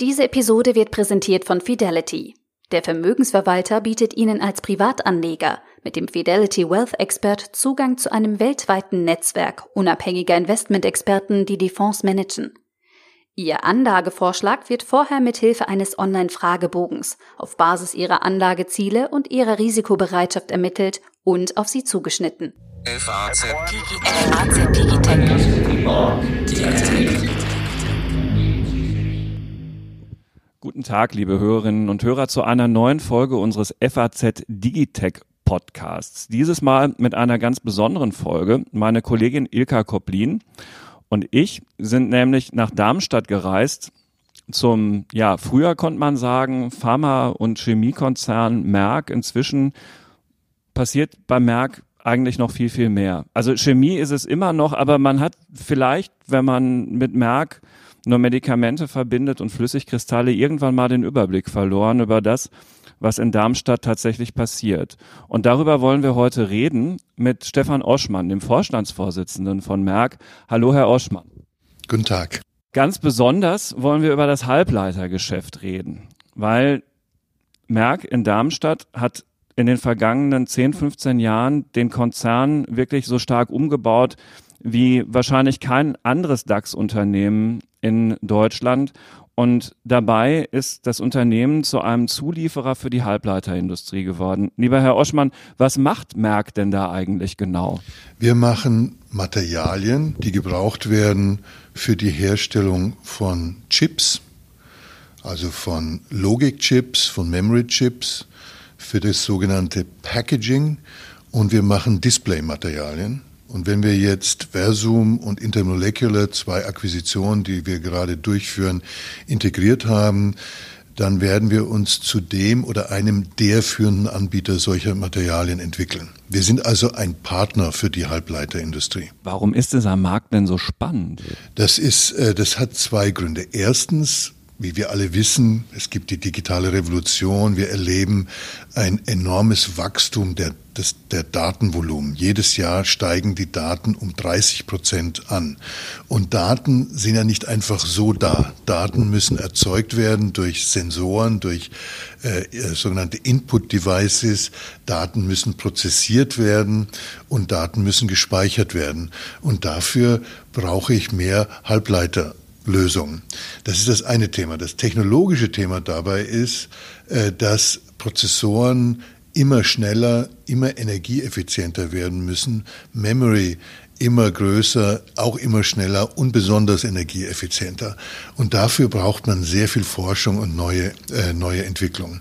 Diese Episode wird präsentiert von Fidelity. Der Vermögensverwalter bietet Ihnen als Privatanleger mit dem Fidelity Wealth Expert Zugang zu einem weltweiten Netzwerk unabhängiger Investmentexperten, die die Fonds managen. Ihr Anlagevorschlag wird vorher mit Hilfe eines Online-Fragebogens auf Basis Ihrer Anlageziele und Ihrer Risikobereitschaft ermittelt und auf Sie zugeschnitten. FAZ Guten Tag, liebe Hörerinnen und Hörer, zu einer neuen Folge unseres FAZ Digitech Podcasts. Dieses Mal mit einer ganz besonderen Folge. Meine Kollegin Ilka Koplin und ich sind nämlich nach Darmstadt gereist zum, ja, früher konnte man sagen, Pharma- und Chemiekonzern Merck. Inzwischen passiert bei Merck eigentlich noch viel, viel mehr. Also Chemie ist es immer noch, aber man hat vielleicht, wenn man mit Merck nur Medikamente verbindet und Flüssigkristalle irgendwann mal den Überblick verloren über das, was in Darmstadt tatsächlich passiert. Und darüber wollen wir heute reden mit Stefan Oschmann, dem Vorstandsvorsitzenden von Merck. Hallo, Herr Oschmann. Guten Tag. Ganz besonders wollen wir über das Halbleitergeschäft reden, weil Merck in Darmstadt hat in den vergangenen 10, 15 Jahren den Konzern wirklich so stark umgebaut wie wahrscheinlich kein anderes DAX-Unternehmen in Deutschland. Und dabei ist das Unternehmen zu einem Zulieferer für die Halbleiterindustrie geworden. Lieber Herr Oschmann, was macht Merck denn da eigentlich genau? Wir machen Materialien, die gebraucht werden für die Herstellung von Chips, also von Logikchips, von Memory-Chips, für das sogenannte Packaging und wir machen Displaymaterialien. Und wenn wir jetzt Versum und Intermolecular, zwei Akquisitionen, die wir gerade durchführen, integriert haben, dann werden wir uns zu dem oder einem der führenden Anbieter solcher Materialien entwickeln. Wir sind also ein Partner für die Halbleiterindustrie. Warum ist dieser Markt denn so spannend? Das ist, äh, das hat zwei Gründe. Erstens, wie wir alle wissen, es gibt die digitale Revolution. Wir erleben ein enormes Wachstum der, des, der Datenvolumen. Jedes Jahr steigen die Daten um 30 Prozent an. Und Daten sind ja nicht einfach so da. Daten müssen erzeugt werden durch Sensoren, durch äh, äh sogenannte Input-Devices. Daten müssen prozessiert werden und Daten müssen gespeichert werden. Und dafür brauche ich mehr Halbleiter. Lösung. Das ist das eine Thema. Das technologische Thema dabei ist, äh, dass Prozessoren immer schneller, immer energieeffizienter werden müssen, Memory immer größer, auch immer schneller und besonders energieeffizienter. Und dafür braucht man sehr viel Forschung und neue, äh, neue Entwicklungen.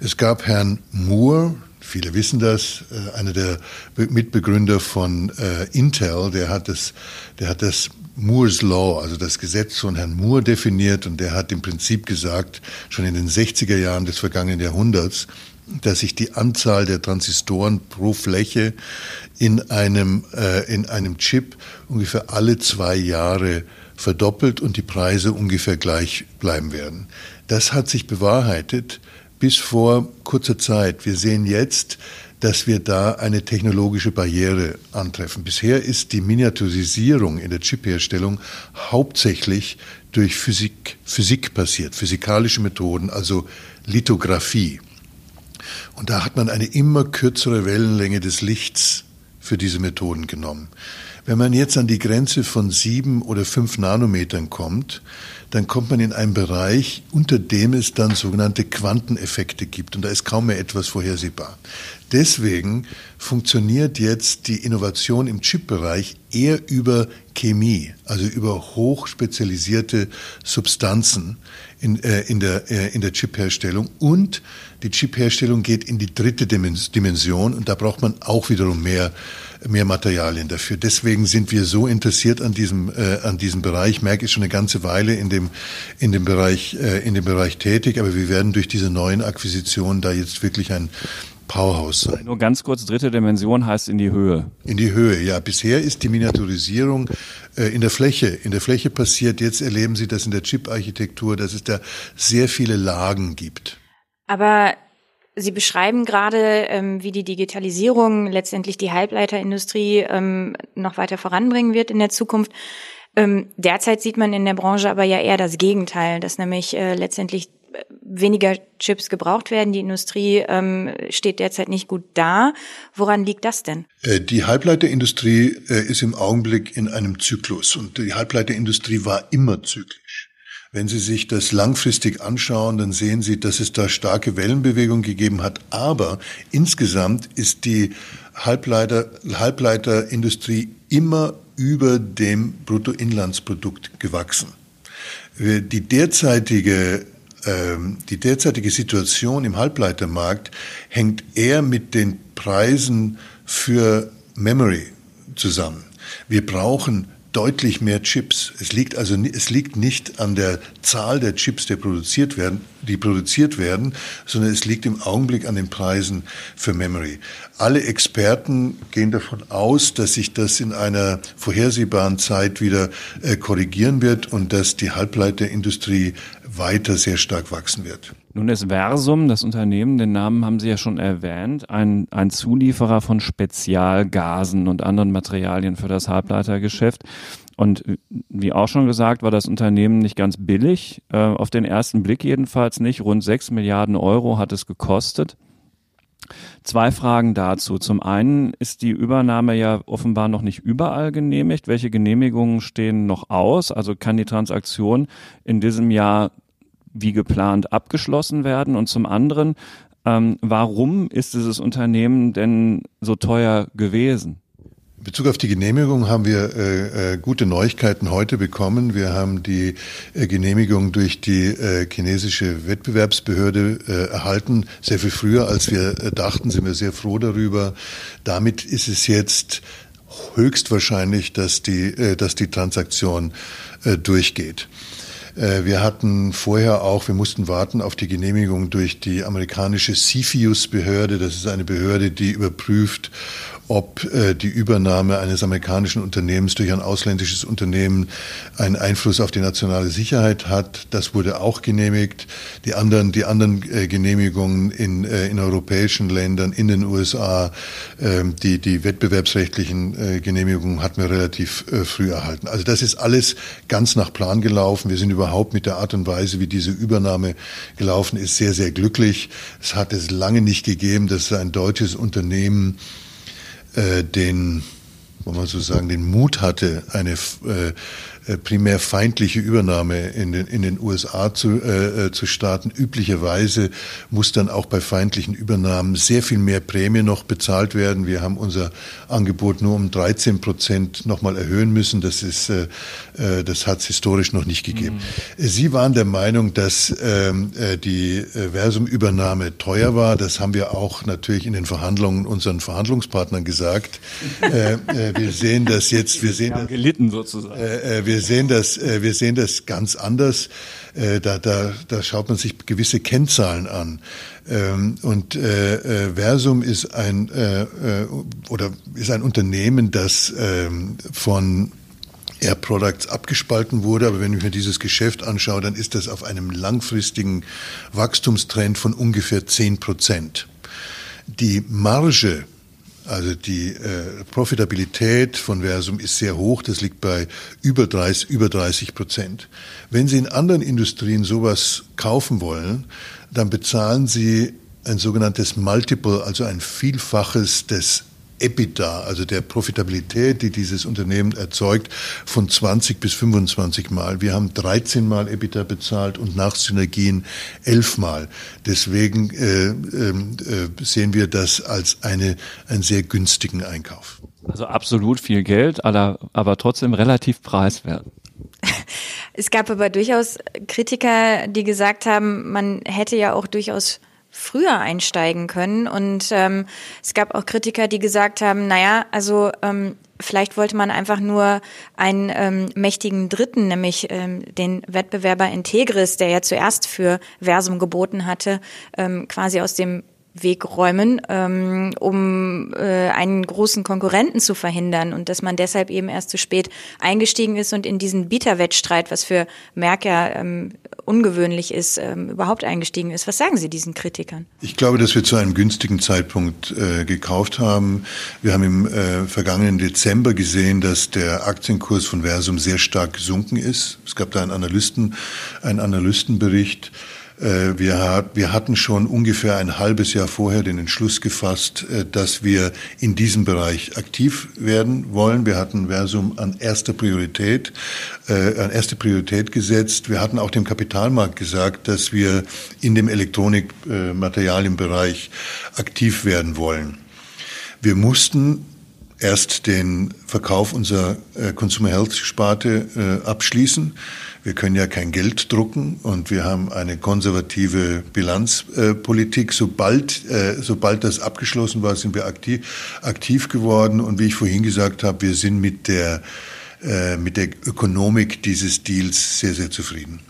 Es gab Herrn Moore, viele wissen das, äh, einer der Mitbegründer von äh, Intel, der hat das, der hat das Moore's Law, also das Gesetz von Herrn Moore definiert und der hat im Prinzip gesagt, schon in den 60er Jahren des vergangenen Jahrhunderts, dass sich die Anzahl der Transistoren pro Fläche in einem, äh, in einem Chip ungefähr alle zwei Jahre verdoppelt und die Preise ungefähr gleich bleiben werden. Das hat sich bewahrheitet bis vor kurzer Zeit. Wir sehen jetzt, dass wir da eine technologische Barriere antreffen. Bisher ist die Miniaturisierung in der Chipherstellung hauptsächlich durch Physik, Physik passiert, physikalische Methoden, also Lithografie. Und da hat man eine immer kürzere Wellenlänge des Lichts für diese Methoden genommen. Wenn man jetzt an die Grenze von sieben oder fünf Nanometern kommt, dann kommt man in einen Bereich, unter dem es dann sogenannte Quanteneffekte gibt. Und da ist kaum mehr etwas vorhersehbar. Deswegen funktioniert jetzt die Innovation im Chip-Bereich eher über Chemie, also über hochspezialisierte Substanzen in, äh, in der, äh, der Chip-Herstellung. Und die Chip-Herstellung geht in die dritte Dimension und da braucht man auch wiederum mehr mehr Materialien dafür. Deswegen sind wir so interessiert an diesem, äh, an diesem Bereich. Merck ist schon eine ganze Weile in dem, in dem Bereich, äh, in dem Bereich tätig, aber wir werden durch diese neuen Akquisitionen da jetzt wirklich ein, Powerhouse sein. Nur ganz kurz, dritte Dimension heißt in die Höhe. In die Höhe, ja. Bisher ist die Miniaturisierung äh, in der Fläche, in der Fläche passiert. Jetzt erleben Sie das in der Chip-Architektur, dass es da sehr viele Lagen gibt. Aber Sie beschreiben gerade, ähm, wie die Digitalisierung letztendlich die Halbleiterindustrie ähm, noch weiter voranbringen wird in der Zukunft. Ähm, derzeit sieht man in der Branche aber ja eher das Gegenteil, dass nämlich äh, letztendlich weniger Chips gebraucht werden. Die Industrie ähm, steht derzeit nicht gut da. Woran liegt das denn? Äh, die Halbleiterindustrie äh, ist im Augenblick in einem Zyklus und die Halbleiterindustrie war immer zyklisch. Wenn Sie sich das langfristig anschauen, dann sehen Sie, dass es da starke Wellenbewegung gegeben hat. Aber insgesamt ist die Halbleiter, Halbleiterindustrie immer über dem Bruttoinlandsprodukt gewachsen. Die derzeitige die derzeitige Situation im Halbleitermarkt hängt eher mit den Preisen für Memory zusammen. Wir brauchen deutlich mehr Chips. Es liegt also es liegt nicht an der Zahl der Chips, die produziert werden, die produziert werden, sondern es liegt im Augenblick an den Preisen für Memory. Alle Experten gehen davon aus, dass sich das in einer vorhersehbaren Zeit wieder äh, korrigieren wird und dass die Halbleiterindustrie weiter sehr stark wachsen wird. Nun ist Versum, das Unternehmen, den Namen haben Sie ja schon erwähnt, ein, ein Zulieferer von Spezialgasen und anderen Materialien für das Halbleitergeschäft. Und wie auch schon gesagt, war das Unternehmen nicht ganz billig, äh, auf den ersten Blick jedenfalls nicht. Rund sechs Milliarden Euro hat es gekostet. Zwei Fragen dazu. Zum einen ist die Übernahme ja offenbar noch nicht überall genehmigt. Welche Genehmigungen stehen noch aus? Also kann die Transaktion in diesem Jahr wie geplant abgeschlossen werden? Und zum anderen, ähm, warum ist dieses Unternehmen denn so teuer gewesen? In Bezug auf die Genehmigung haben wir äh, äh, gute Neuigkeiten heute bekommen. Wir haben die äh, Genehmigung durch die äh, chinesische Wettbewerbsbehörde äh, erhalten. Sehr viel früher, als wir äh, dachten, sind wir sehr froh darüber. Damit ist es jetzt höchstwahrscheinlich, dass die, dass die Transaktion durchgeht. Äh, wir hatten vorher auch, wir mussten warten auf die Genehmigung durch die amerikanische CFIUS-Behörde. Das ist eine Behörde, die überprüft, ob äh, die Übernahme eines amerikanischen Unternehmens durch ein ausländisches Unternehmen einen Einfluss auf die nationale Sicherheit hat. Das wurde auch genehmigt. Die anderen, die anderen äh, Genehmigungen in, äh, in europäischen Ländern, in den USA, äh, die, die wettbewerbsrechtlichen äh, Genehmigungen hatten wir relativ äh, früh erhalten. Also das ist alles ganz nach Plan gelaufen. Wir sind überhaupt mit der Art und Weise, wie diese Übernahme gelaufen ist, sehr, sehr glücklich. Es hat es lange nicht gegeben, dass ein deutsches Unternehmen äh, den, wollen wir so sagen, den Mut hatte, eine äh, primär feindliche Übernahme in den, in den USA zu, äh, äh, zu starten. Üblicherweise muss dann auch bei feindlichen Übernahmen sehr viel mehr Prämie noch bezahlt werden. Wir haben unser Angebot nur um 13 Prozent nochmal erhöhen müssen. Das ist, äh, äh das hat es historisch noch nicht gegeben. Mhm. Sie waren der Meinung, dass ähm, äh, die Versum-Übernahme teuer war. Das haben wir auch natürlich in den Verhandlungen unseren Verhandlungspartnern gesagt. äh, äh, wir sehen das jetzt, wir sehen, das, gelitten sozusagen. Äh, wir wir sehen das, äh, wir sehen das ganz anders. Äh, da, da, da schaut man sich gewisse Kennzahlen an. Ähm, und äh, Versum ist ein oder ist ein Unternehmen, das ähm, von Air Products abgespalten wurde. Aber wenn ich mir dieses Geschäft anschaue, dann ist das auf einem langfristigen Wachstumstrend von ungefähr 10 Prozent. Die Marge also die äh, Profitabilität von Versum ist sehr hoch, das liegt bei über 30, über 30 Prozent. Wenn Sie in anderen Industrien sowas kaufen wollen, dann bezahlen Sie ein sogenanntes Multiple, also ein Vielfaches des EBITDA, also der Profitabilität, die dieses Unternehmen erzeugt, von 20 bis 25 Mal. Wir haben 13 Mal EBITDA bezahlt und nach Synergien 11 Mal. Deswegen äh, ähm, äh, sehen wir das als eine, einen sehr günstigen Einkauf. Also absolut viel Geld, aber trotzdem relativ preiswert. Es gab aber durchaus Kritiker, die gesagt haben, man hätte ja auch durchaus früher einsteigen können. Und ähm, es gab auch Kritiker, die gesagt haben, naja, also ähm, vielleicht wollte man einfach nur einen ähm, mächtigen Dritten, nämlich ähm, den Wettbewerber Integris, der ja zuerst für Versum geboten hatte, ähm, quasi aus dem Weg räumen, ähm, um äh, einen großen Konkurrenten zu verhindern und dass man deshalb eben erst zu spät eingestiegen ist und in diesen Bieterwettstreit, was für Merck ja ähm, ungewöhnlich ist, ähm, überhaupt eingestiegen ist. Was sagen Sie diesen Kritikern? Ich glaube, dass wir zu einem günstigen Zeitpunkt äh, gekauft haben. Wir haben im äh, vergangenen Dezember gesehen, dass der Aktienkurs von Versum sehr stark gesunken ist. Es gab da einen Analysten, einen Analystenbericht. Äh, wir, wir hatten schon ungefähr ein halbes Jahr vorher den Entschluss gefasst, äh, dass wir in diesem Bereich aktiv werden wollen. Wir hatten Versum an erster Priorität, äh, an erste Priorität gesetzt. Wir hatten auch dem Kapitalmarkt gesagt, dass wir in dem Elektronikmaterialienbereich aktiv werden wollen. Wir mussten erst den Verkauf unserer Consumer Health Sparte abschließen. Wir können ja kein Geld drucken und wir haben eine konservative Bilanzpolitik. sobald, äh, sobald das abgeschlossen war, sind wir aktiv, aktiv geworden. Und wie ich vorhin gesagt habe, wir sind mit der, äh, mit der Ökonomik dieses Deals sehr, sehr zufrieden.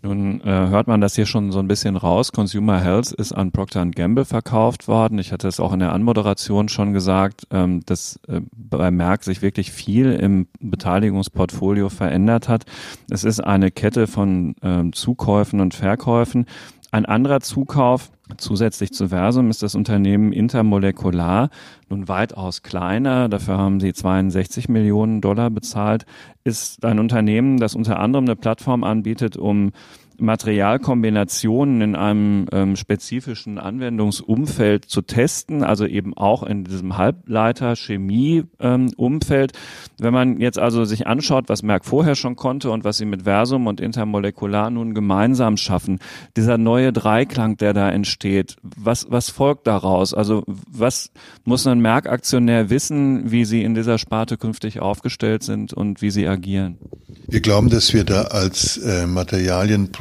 Nun äh, hört man das hier schon so ein bisschen raus. Consumer Health ist an Procter Gamble verkauft worden. Ich hatte es auch in der Anmoderation schon gesagt, ähm, dass äh, bei Merck sich wirklich viel im Beteiligungsportfolio verändert hat. Es ist eine Kette von ähm, Zukäufen und Verkäufen. Ein anderer Zukauf zusätzlich zu Versum ist das Unternehmen Intermolekular, nun weitaus kleiner, dafür haben sie 62 Millionen Dollar bezahlt, ist ein Unternehmen, das unter anderem eine Plattform anbietet, um Materialkombinationen in einem ähm, spezifischen Anwendungsumfeld zu testen, also eben auch in diesem Halbleiter-Chemie-Umfeld. Ähm, Wenn man jetzt also sich anschaut, was Merck vorher schon konnte und was sie mit Versum und Intermolekular nun gemeinsam schaffen, dieser neue Dreiklang, der da entsteht, was, was folgt daraus? Also was muss ein Merck-Aktionär wissen, wie sie in dieser Sparte künftig aufgestellt sind und wie sie agieren? Wir glauben, dass wir da als äh,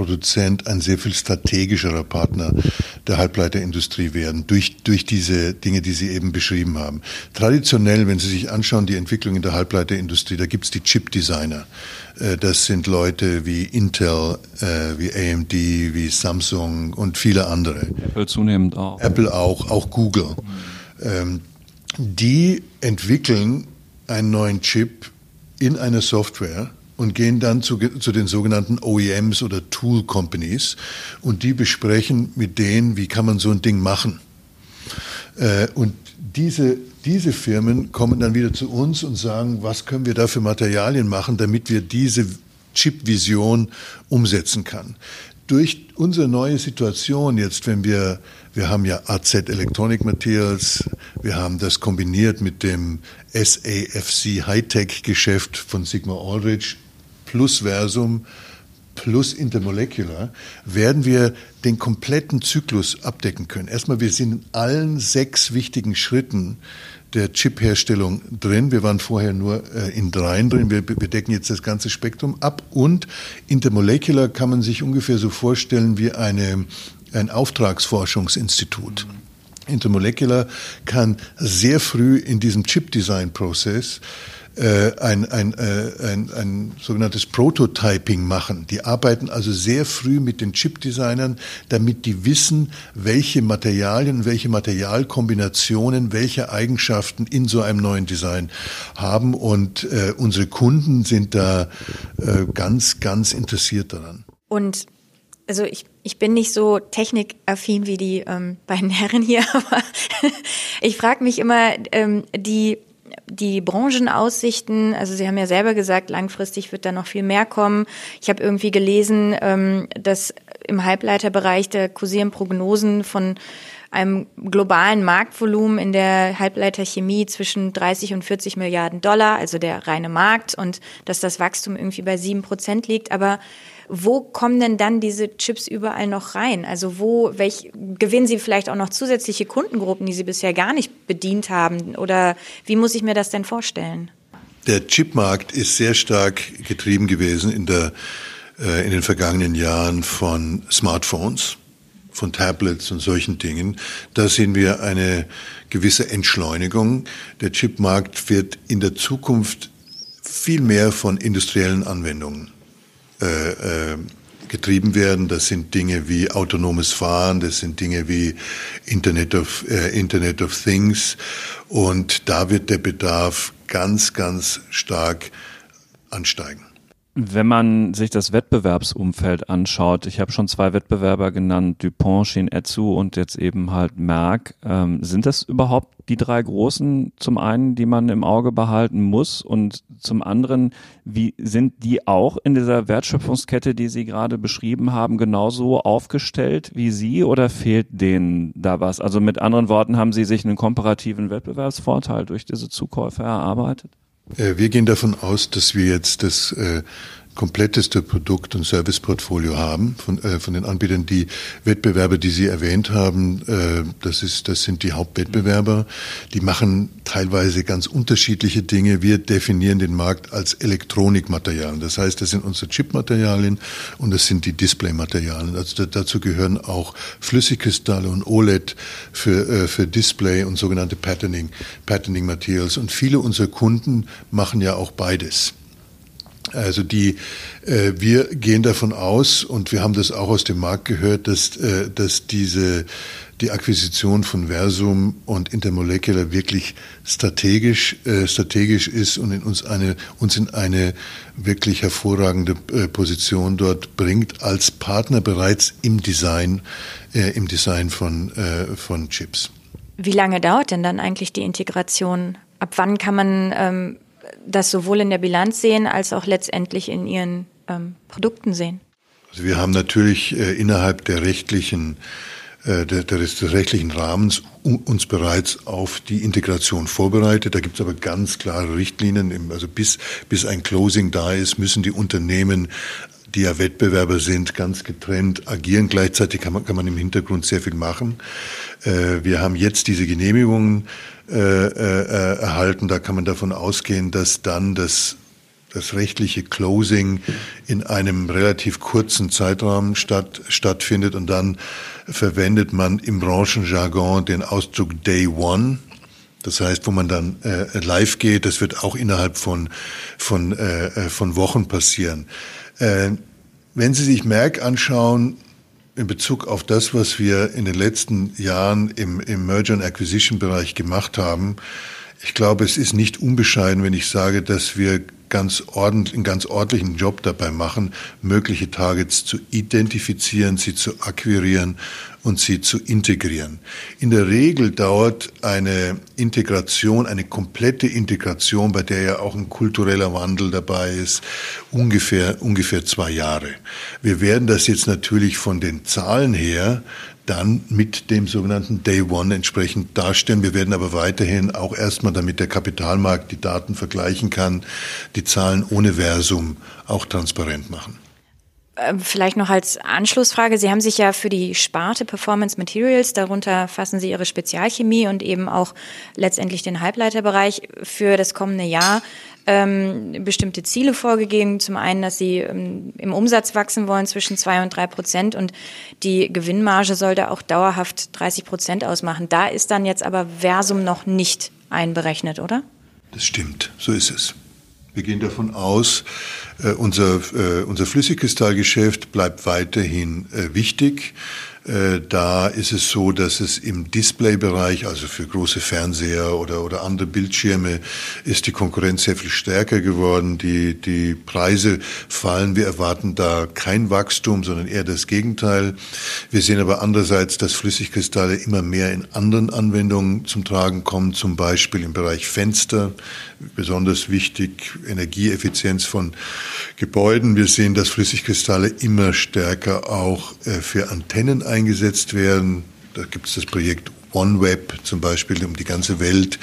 Materialienproduzent ein sehr viel strategischerer Partner der Halbleiterindustrie werden, durch, durch diese Dinge, die Sie eben beschrieben haben. Traditionell, wenn Sie sich anschauen, die Entwicklung in der Halbleiterindustrie, da gibt's die Chip-Designer. Äh, das sind Leute wie Intel, äh, wie AMD, wie Samsung und viele andere. Apple zunehmend auch. Apple auch, auch Google. Mhm. die entwickeln einen neuen Chip in eine Software, und gehen dann zu, zu den sogenannten OEMs oder Tool Companies und die besprechen mit denen, wie kann man so ein Ding machen. Äh, und diese, diese Firmen kommen dann wieder zu uns und sagen, was können wir da für Materialien machen, damit wir diese Chip-Vision umsetzen kann. Durch unsere neue Situation jetzt, wenn wir, wir haben ja AZ Electronic Materials, wir haben das kombiniert mit dem SAFC Hightech Geschäft von Sigma Aldrich, plus Versum plus Intermolecular werden wir den kompletten Zyklus abdecken können. Erstmal, wir sind in allen sechs wichtigen Schritten der Chip-Herstellung drin. Wir waren vorher nur äh, in dreien drin. Wir, wir decken jetzt das ganze Spektrum ab. Und Intermolecular kann man sich ungefähr so vorstellen wie eine, ein Auftragsforschungsinstitut. Intermolecular kann sehr früh in diesem Chip-Design-Prozess äh, ein, ein, äh, ein, ein sogenanntes Prototyping machen. Die arbeiten also sehr früh mit den Chip-Designern, damit die wissen, welche Materialien, welche Materialkombinationen, welche Eigenschaften in so einem neuen Design haben. Und äh, unsere Kunden sind da äh, ganz, ganz interessiert daran. Und also ich, ich bin nicht so technikaffin wie die ähm, beiden Herren hier, aber ich frage mich immer, ähm, die die Branchenaussichten, also Sie haben ja selber gesagt, langfristig wird da noch viel mehr kommen. Ich habe irgendwie gelesen, ähm, dass im Halbleiterbereich der kursieren Prognosen von einem globalen Marktvolumen in der Halbleiterchemie zwischen 30 und 40 Milliarden Dollar, also der reine Markt, und dass das Wachstum irgendwie bei sieben Prozent liegt. Aber wo kommen denn dann diese Chips überall noch rein? Also wo, welch, gewinnen Sie vielleicht auch noch zusätzliche Kundengruppen, die Sie bisher gar nicht bedient haben? Oder wie muss ich mir das denn vorstellen? Der Chipmarkt ist sehr stark getrieben gewesen in der, äh, in den vergangenen Jahren von Smartphones, von Tablets und solchen Dingen. Da sehen wir eine gewisse Entschleunigung. Der Chipmarkt wird in der Zukunft viel mehr von industriellen Anwendungen äh, äh, getrieben werden. Das sind Dinge wie autonomes Fahren, das sind Dinge wie Internet of, äh, Internet of Things. Und da wird der Bedarf ganz, ganz stark ansteigen. Wenn man sich das Wettbewerbsumfeld anschaut, ich habe schon zwei Wettbewerber genannt, Dupont, Shin-Etsu und jetzt eben halt Merck, ähm, sind das überhaupt die drei großen zum einen, die man im Auge behalten muss und zum anderen, wie sind die auch in dieser Wertschöpfungskette, die Sie gerade beschrieben haben, genauso aufgestellt wie Sie oder fehlt denen da was? Also mit anderen Worten, haben Sie sich einen komparativen Wettbewerbsvorteil durch diese Zukäufe erarbeitet? Äh, wir gehen davon aus, dass wir jetzt das äh, kompletteste Produkt- und Serviceportfolio haben von, äh, von den Anbietern. Die Wettbewerber, die Sie erwähnt haben, äh, das, ist, das sind die Hauptwettbewerber. Die machen teilweise ganz unterschiedliche Dinge. Wir definieren den Markt als Elektronikmaterialien. Das heißt, das sind unsere Chipmaterialien und das sind die Displaymaterialien. Also dazu gehören auch Flüssigkristalle und OLED für, äh, für Display und sogenannte Patterning, Patterning Materials. Und viele unserer Kunden machen ja auch beides. Also die, äh, wir gehen davon aus und wir haben das auch aus dem Markt gehört, dass, äh, dass diese die Akquisition von Versum und Intermolecular wirklich strategisch äh, strategisch ist und in uns eine uns in eine wirklich hervorragende äh, Position dort bringt als Partner bereits im Design äh, im Design von äh, von Chips. Wie lange dauert denn dann eigentlich die Integration? Ab wann kann man ähm das sowohl in der Bilanz sehen als auch letztendlich in ihren ähm, Produkten sehen? Also wir haben natürlich äh, innerhalb der rechtlichen äh, des, des rechtlichen Rahmens uns bereits auf die Integration vorbereitet. Da gibt es aber ganz klare Richtlinien. Also bis, bis ein Closing da ist, müssen die Unternehmen die ja Wettbewerber sind, ganz getrennt agieren. Gleichzeitig kann man, kann man im Hintergrund sehr viel machen. Äh, wir haben jetzt diese Genehmigungen erhalten. Da kann man davon ausgehen, dass dann das das rechtliche Closing in einem relativ kurzen Zeitraum statt, stattfindet und dann verwendet man im Branchenjargon den Ausdruck Day One. Das heißt, wo man dann äh, live geht, das wird auch innerhalb von, von, äh, äh von Wochen passieren. Äh, wenn Sie sich Merck anschauen, in Bezug auf das, was wir in den letzten Jahren im, im Merger and Acquisition Bereich gemacht haben, ich glaube, es ist nicht unbescheiden, wenn ich sage, dass wir ganz ordentlich, einen ganz ordentlichen Job dabei machen, mögliche Targets zu identifizieren, sie zu akquirieren und sie zu integrieren. In der Regel dauert eine Integration, eine komplette Integration, bei der ja auch ein kultureller Wandel dabei ist, ungefähr, ungefähr zwei Jahre. Wir werden das jetzt natürlich von den Zahlen her dann mit dem sogenannten Day One entsprechend darstellen. Wir werden aber weiterhin auch erstmal, damit der Kapitalmarkt die Daten vergleichen kann, die Zahlen ohne Versum auch transparent machen. Ähm, vielleicht noch als Anschlussfrage. Sie haben sich ja für die Sparte Performance Materials, darunter fassen Sie Ihre Spezialchemie und eben auch letztendlich den Halbleiterbereich für das kommende Jahr ähm, bestimmte Ziele vorgegeben. Zum einen, dass Sie ähm, im Umsatz wachsen wollen zwischen zwei und drei Prozent und die Gewinnmarge sollte auch dauerhaft 30 Prozent ausmachen. Da ist dann jetzt aber Versum noch nicht einberechnet, oder? Das stimmt, so ist es. Wir gehen davon aus, äh, unser, äh, unser Flüssigkristallgeschäft bleibt weiterhin äh, wichtig. Äh, da ist es so, dass es im Displaybereich, also für große Fernseher oder, oder andere Bildschirme, ist die Konkurrenz sehr viel stärker geworden. Die, die Preise fallen. Wir erwarten da kein Wachstum, sondern eher das Gegenteil. Wir sehen aber andererseits, dass Flüssigkristalle immer mehr in anderen Anwendungen zum Tragen kommen, zum Beispiel im Bereich Fenster, besonders wichtig, Energieeffizienz von Gebäuden. Wir sehen, dass Flüssigkristalle immer stärker auch äh, für Antennen eingesetzt werden. Da gibt es das Projekt OneWeb zum Beispiel, um die ganze Welt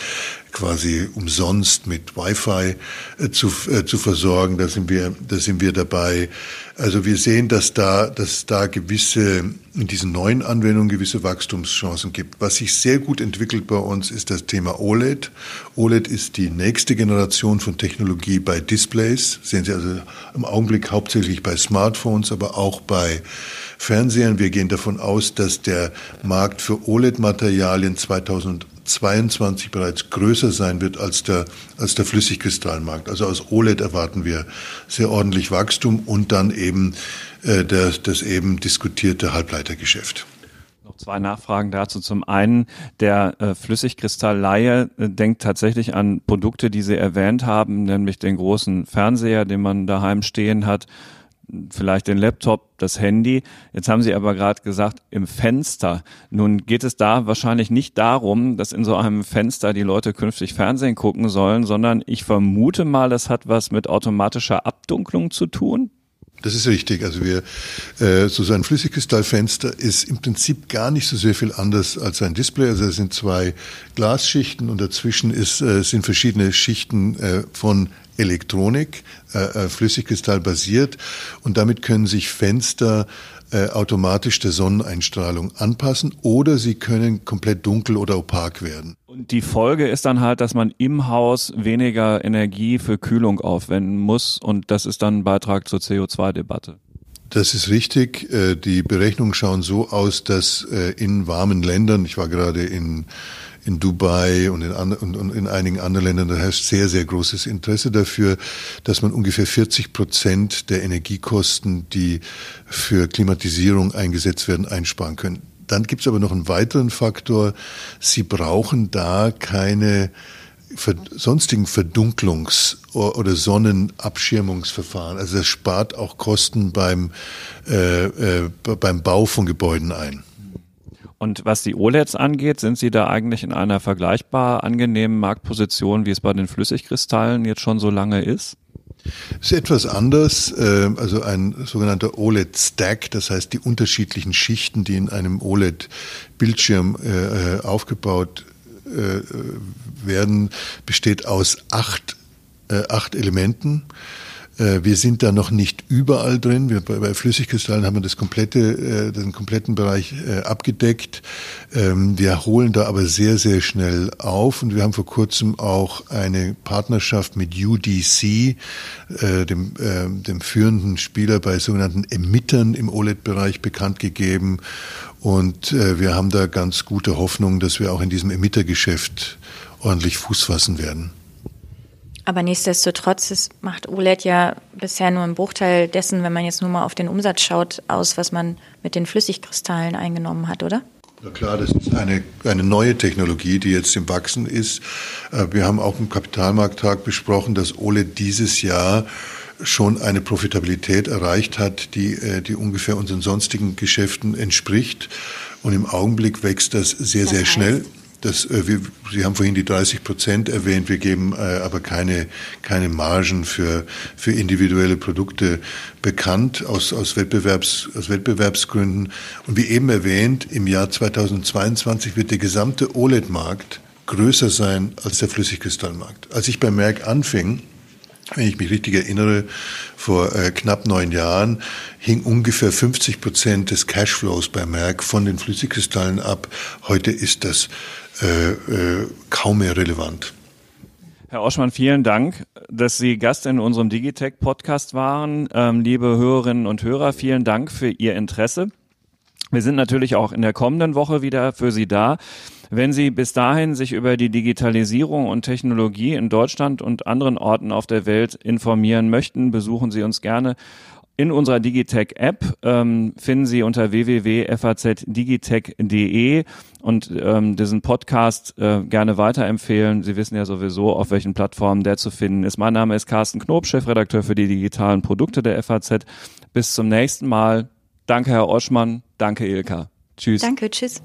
quasi umsonst mit Wi-Fi äh, zu, äh, zu versorgen. Da sind wir, da sind wir dabei. Also wir sehen, dass da, dass da gewisse, in diesen neuen Anwendungen gewisse Wachstumschancen gibt. Was sich sehr gut entwickelt bei uns ist das Thema OLED. OLED ist die nächste Generation von Technologie bei Displays. Sehen Sie also im Augenblick hauptsächlich bei Smartphones, aber auch bei Fernsehern. Wir gehen davon aus, dass der Markt für OLED-Materialien 2000 2022 bereits größer sein wird als der, als der Flüssigkristallmarkt. Also aus OLED erwarten wir sehr ordentlich Wachstum und dann eben äh, der, das eben diskutierte Halbleitergeschäft. Noch zwei Nachfragen dazu. Zum einen, der äh, Flüssigkristallleihe äh, denkt tatsächlich an Produkte, die Sie erwähnt haben, nämlich den großen Fernseher, den man daheim stehen hat, vielleicht den Laptop, das Handy. Jetzt haben Sie aber gerade gesagt, im Fenster. Nun geht es da wahrscheinlich nicht darum, dass in so einem Fenster die Leute künftig Fernsehen gucken sollen, sondern ich vermute mal, das hat was mit automatischer Abdunklung zu tun. Das ist richtig. Also wir, äh, so ein Flüssigkristallfenster ist im Prinzip gar nicht so sehr viel anders als ein Display. Also es sind zwei Glasschichten und dazwischen ist, äh, sind verschiedene Schichten äh, von Elektronik, äh, äh Flüssigkristall basiert und damit können sich Fenster äh, automatisch der Sonneneinstrahlung anpassen oder sie können komplett dunkel oder opak werden. Und die Folge ist dann halt, dass man im Haus weniger Energie für Kühlung aufwenden muss und das ist dann ein Beitrag zur CO2-Debatte. Das ist richtig. Äh, die Berechnungen schauen so aus, dass äh, in warmen Ländern, ich war gerade in in Dubai und in, und, und in einigen anderen Ländern, da herrscht sehr, sehr großes Interesse dafür, dass man ungefähr 40 Prozent der Energiekosten, die für Klimatisierung eingesetzt werden, einsparen können. Dann gibt es aber noch einen weiteren Faktor. Sie brauchen da keine sonstigen Verdunklungs- oder Sonnenabschirmungsverfahren. Also das spart auch Kosten beim, äh, äh, beim Bau von Gebäuden ein. Und was die OLEDs angeht, sind Sie da eigentlich in einer vergleichbar angenehmen Marktposition, wie es bei den Flüssigkristallen jetzt schon so lange ist? ist etwas anders, äh, also ein sogenannter OLED-Stack, das heißt die unterschiedlichen Schichten, die in einem OLED-Bildschirm äh, äh, aufgebaut werden, besteht aus acht, acht Elementen. Äh, wir sind da noch nicht überall drin. Wir, bei Flüssigkristallen haben wir das komplette, äh, den kompletten Bereich äh, abgedeckt. Ähm, wir holen da aber sehr, sehr schnell auf und wir haben vor kurzem auch eine Partnerschaft mit UDC, dem, dem führenden Spieler bei sogenannten Emittern im OLED-Bereich bekannt gegeben. Und wir haben da ganz gute Hoffnung, dass wir auch in diesem Emittergeschäft ordentlich Fuß fassen werden. Aber nichtsdestotrotz es macht OLED ja bisher nur einen Bruchteil dessen, wenn man jetzt nur mal auf den Umsatz schaut, aus, was man mit den Flüssigkristallen eingenommen hat, oder? Ja klar, das ist eine, eine neue Technologie, die jetzt im Wachsen ist. Äh, wir haben auch im Kapitalmarkttag besprochen, dass OLED dieses Jahr schon eine Profitabilität erreicht hat, die, äh, die ungefähr unseren sonstigen Geschäften entspricht. Und im Augenblick wächst das sehr, sehr schnell. Das, äh, wir, Sie haben vorhin die 30 Prozent erwähnt. Wir geben äh, aber keine, keine Margen für, für individuelle Produkte bekannt aus, aus, Wettbewerbs, aus Wettbewerbsgründen. Und wie eben erwähnt, im Jahr 2022 wird der gesamte OLED-Markt größer sein als der Flüssigkristallmarkt. Als ich bei Merck anfing, wenn ich mich richtig erinnere, vor äh, knapp neun Jahren hing ungefähr 50 Prozent des Cashflows bei Merck von den Flüssigkristallen ab. Heute ist das äh, äh, kaum mehr relevant. Herr Oschmann, vielen Dank, dass Sie Gast in unserem Digitech-Podcast waren. Ähm, liebe Hörerinnen und Hörer, vielen Dank für Ihr Interesse. Wir sind natürlich auch in der kommenden Woche wieder für Sie da. Wenn Sie bis dahin sich über die Digitalisierung und Technologie in Deutschland und anderen Orten auf der Welt informieren möchten, besuchen Sie uns gerne in unserer Digitech-App ähm, finden Sie unter www.fazdigitech.de und ähm, diesen Podcast äh, gerne weiterempfehlen. Sie wissen ja sowieso, auf welchen Plattformen der zu finden ist. Mein Name ist Carsten Knob, Chefredakteur für die digitalen Produkte der FAZ. Bis zum nächsten Mal. Danke, Herr Oschmann. Danke, Ilka. Tschüss. Danke, tschüss.